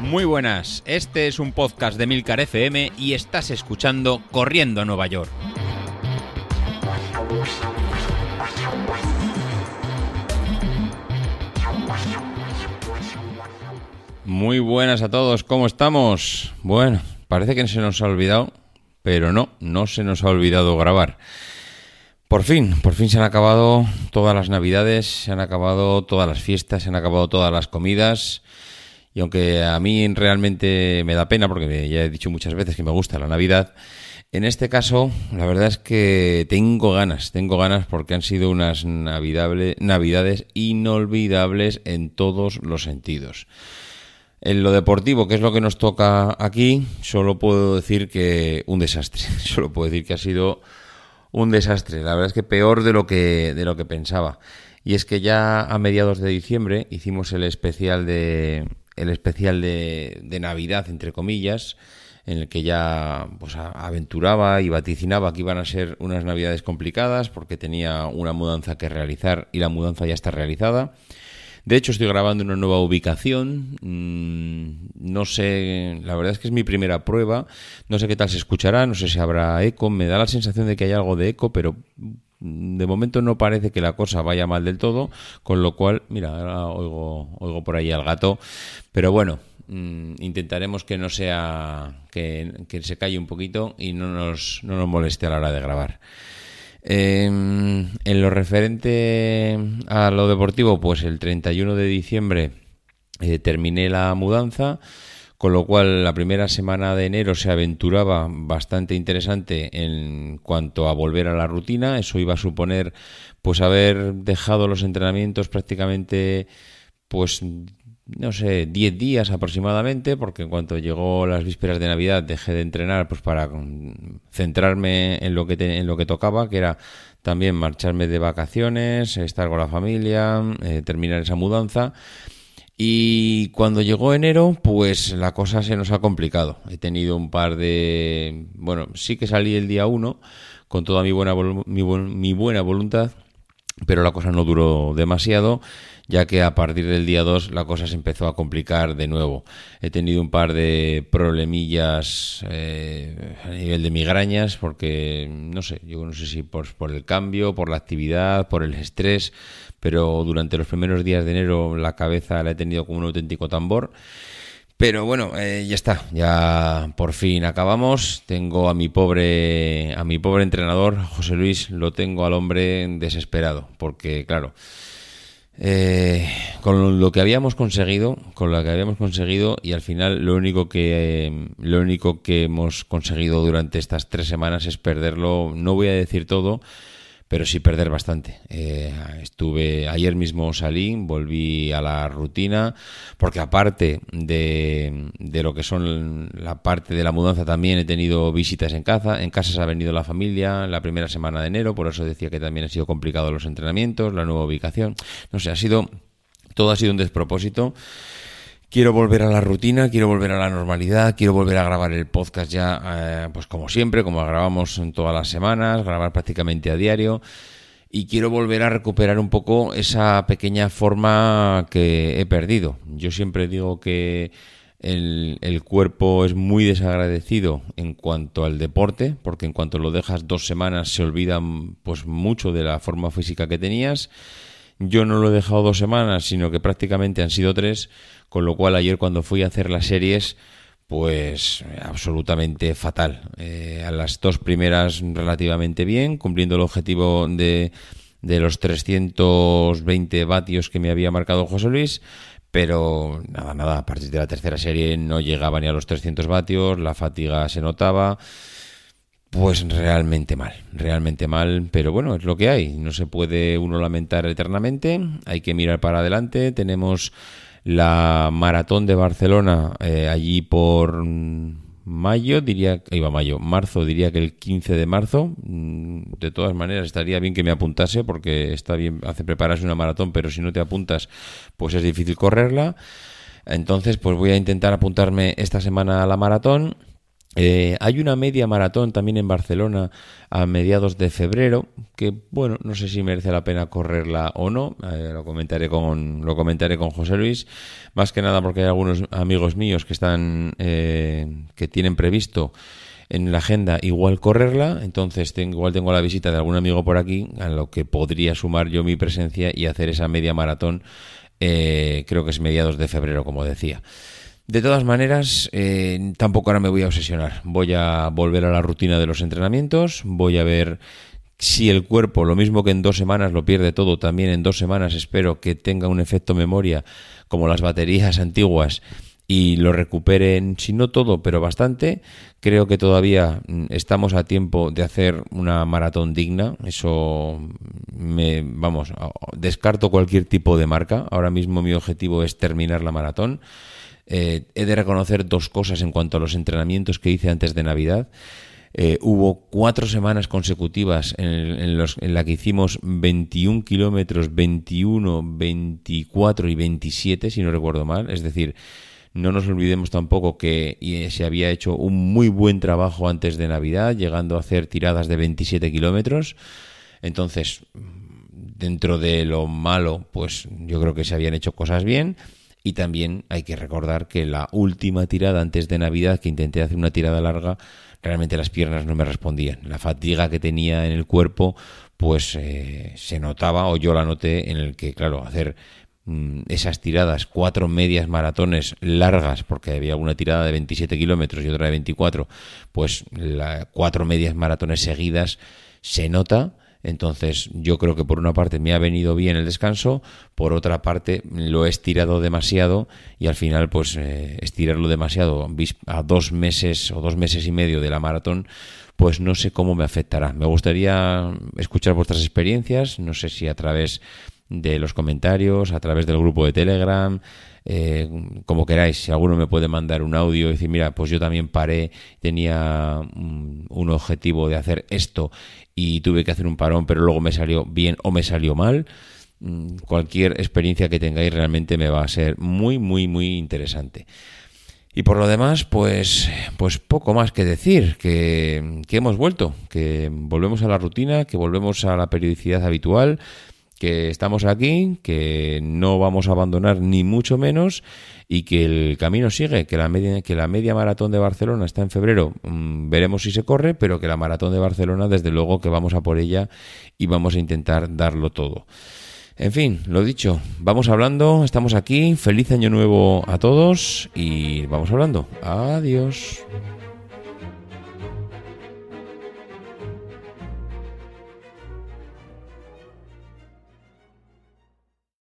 Muy buenas, este es un podcast de Milcar FM y estás escuchando Corriendo a Nueva York. Muy buenas a todos, ¿cómo estamos? Bueno, parece que se nos ha olvidado, pero no, no se nos ha olvidado grabar. Por fin, por fin se han acabado todas las navidades, se han acabado todas las fiestas, se han acabado todas las comidas. Y aunque a mí realmente me da pena, porque ya he dicho muchas veces que me gusta la Navidad, en este caso la verdad es que tengo ganas, tengo ganas porque han sido unas navidades inolvidables en todos los sentidos. En lo deportivo, que es lo que nos toca aquí, solo puedo decir que un desastre. Solo puedo decir que ha sido un desastre. La verdad es que peor de lo que, de lo que pensaba. Y es que ya a mediados de diciembre hicimos el especial de el especial de, de Navidad, entre comillas, en el que ya pues aventuraba y vaticinaba que iban a ser unas navidades complicadas porque tenía una mudanza que realizar y la mudanza ya está realizada. De hecho, estoy grabando una nueva ubicación. Mm, no sé, la verdad es que es mi primera prueba. No sé qué tal se escuchará, no sé si habrá eco. Me da la sensación de que hay algo de eco, pero de momento no parece que la cosa vaya mal del todo. Con lo cual, mira, ahora oigo, oigo por ahí al gato. Pero bueno, mm, intentaremos que no sea que, que, se calle un poquito y no nos, no nos moleste a la hora de grabar. Em, en lo referente a lo deportivo, pues el 31 de diciembre eh, terminé la mudanza, con lo cual la primera semana de enero se aventuraba bastante interesante en cuanto a volver a la rutina. Eso iba a suponer pues haber dejado los entrenamientos prácticamente pues no sé, 10 días aproximadamente, porque en cuanto llegó las vísperas de Navidad dejé de entrenar pues para centrarme en lo que en lo que tocaba, que era también marcharme de vacaciones, estar con la familia, eh, terminar esa mudanza. Y cuando llegó enero, pues la cosa se nos ha complicado. He tenido un par de... Bueno, sí que salí el día 1 con toda mi buena, mi, mi buena voluntad, pero la cosa no duró demasiado ya que a partir del día 2 la cosa se empezó a complicar de nuevo. He tenido un par de problemillas eh, a nivel de migrañas, porque no sé, yo no sé si por, por el cambio, por la actividad, por el estrés, pero durante los primeros días de enero la cabeza la he tenido como un auténtico tambor. Pero bueno, eh, ya está, ya por fin acabamos. Tengo a mi pobre, a mi pobre entrenador, José Luis, lo tengo al hombre desesperado, porque claro, eh, con lo que habíamos conseguido, con lo que habíamos conseguido y al final lo único que eh, lo único que hemos conseguido durante estas tres semanas es perderlo. No voy a decir todo, pero sí perder bastante. Eh, estuve ayer mismo salí, volví a la rutina, porque aparte de, de, lo que son la parte de la mudanza también he tenido visitas en casa, en casa se ha venido la familia la primera semana de enero, por eso decía que también ha sido complicado los entrenamientos, la nueva ubicación, no sé, ha sido todo ha sido un despropósito. Quiero volver a la rutina, quiero volver a la normalidad, quiero volver a grabar el podcast ya, eh, pues como siempre, como grabamos en todas las semanas, grabar prácticamente a diario. Y quiero volver a recuperar un poco esa pequeña forma que he perdido. Yo siempre digo que el, el, cuerpo es muy desagradecido en cuanto al deporte, porque en cuanto lo dejas dos semanas se olvidan pues mucho de la forma física que tenías. Yo no lo he dejado dos semanas, sino que prácticamente han sido tres con lo cual ayer cuando fui a hacer las series, pues absolutamente fatal. Eh, a las dos primeras relativamente bien, cumpliendo el objetivo de, de los 320 vatios que me había marcado José Luis, pero nada, nada, a partir de la tercera serie no llegaba ni a los 300 vatios, la fatiga se notaba. Pues realmente mal, realmente mal, pero bueno, es lo que hay. No se puede uno lamentar eternamente, hay que mirar para adelante. Tenemos la maratón de Barcelona eh, allí por mayo, diría, iba mayo, marzo, diría que el 15 de marzo. Mm, de todas maneras, estaría bien que me apuntase porque está bien hace prepararse una maratón, pero si no te apuntas, pues es difícil correrla. Entonces, pues voy a intentar apuntarme esta semana a la maratón Eh, hay una media maratón también en Barcelona a mediados de febrero que bueno no sé si merece la pena correrla o no eh, lo comentaré con lo comentaré con José Luis. Más que nada porque hay algunos amigos míos que están eh, que tienen previsto en la agenda igual correrla entonces tengo, igual tengo la visita de algún amigo por aquí a lo que podría sumar yo mi presencia y hacer esa media maratón creo que es mediados de febrero como decía de todas maneras, eh, tampoco ahora me voy a obsesionar. Voy a volver a la rutina de los entrenamientos, voy a ver si el cuerpo, lo mismo que en dos semanas lo pierde todo, también en dos semanas espero que tenga un efecto memoria como las baterías antiguas y lo recuperen, si no todo, pero bastante. Creo que todavía mm, estamos a tiempo de hacer una maratón digna. Eso me, vamos, descarto cualquier tipo de marca. Ahora mismo mi objetivo es terminar la maratón. Eh, he de reconocer dos cosas en cuanto a los entrenamientos que hice antes de Navidad. Eh, hubo cuatro semanas consecutivas en, en, en la que hicimos 21 kilómetros, 21, 24 y 27, si no recuerdo mal. Es decir, no nos olvidemos tampoco que eh, se había hecho un muy buen trabajo antes de Navidad, llegando a hacer tiradas de 27 kilómetros. Entonces, dentro de lo malo, pues yo creo que se habían hecho cosas bien. Y también hay que recordar que la última tirada antes de Navidad, que intenté hacer una tirada larga, realmente las piernas no me respondían. La fatiga que tenía en el cuerpo, pues eh, se notaba, o yo la noté, en el que, claro, hacer mm, esas tiradas, cuatro medias maratones largas, porque había una tirada de 27 kilómetros y otra de 24, pues la, cuatro medias maratones seguidas se nota entonces yo creo que por una parte me ha venido bien el descanso, por otra parte lo he estirado demasiado y al final pues eh, estirarlo demasiado a dos meses o dos meses y medio de la maratón pues no sé cómo me afectará. Me gustaría escuchar vuestras experiencias, no sé si a través de los comentarios, a través del grupo de Telegram, eh, como queráis, si alguno me puede mandar un audio y decir, mira, pues yo también paré, tenía un objetivo de hacer esto y tuve que hacer un parón, pero luego me salió bien o me salió mal. Mm, cualquier experiencia que tengáis realmente me va a ser muy, muy, muy interesante. Y por lo demás, pues, pues poco más que decir, que, que hemos vuelto, que volvemos a la rutina, que volvemos a la periodicidad habitual, que estamos aquí, que no vamos a abandonar ni mucho menos y que el camino sigue, que la media, que la media maratón de Barcelona está en febrero, mm, veremos si se corre, pero que la maratón de Barcelona desde luego que vamos a por ella y vamos a intentar darlo todo. En fin, lo dicho, vamos hablando, estamos aquí, feliz año nuevo a todos y vamos hablando. Adiós.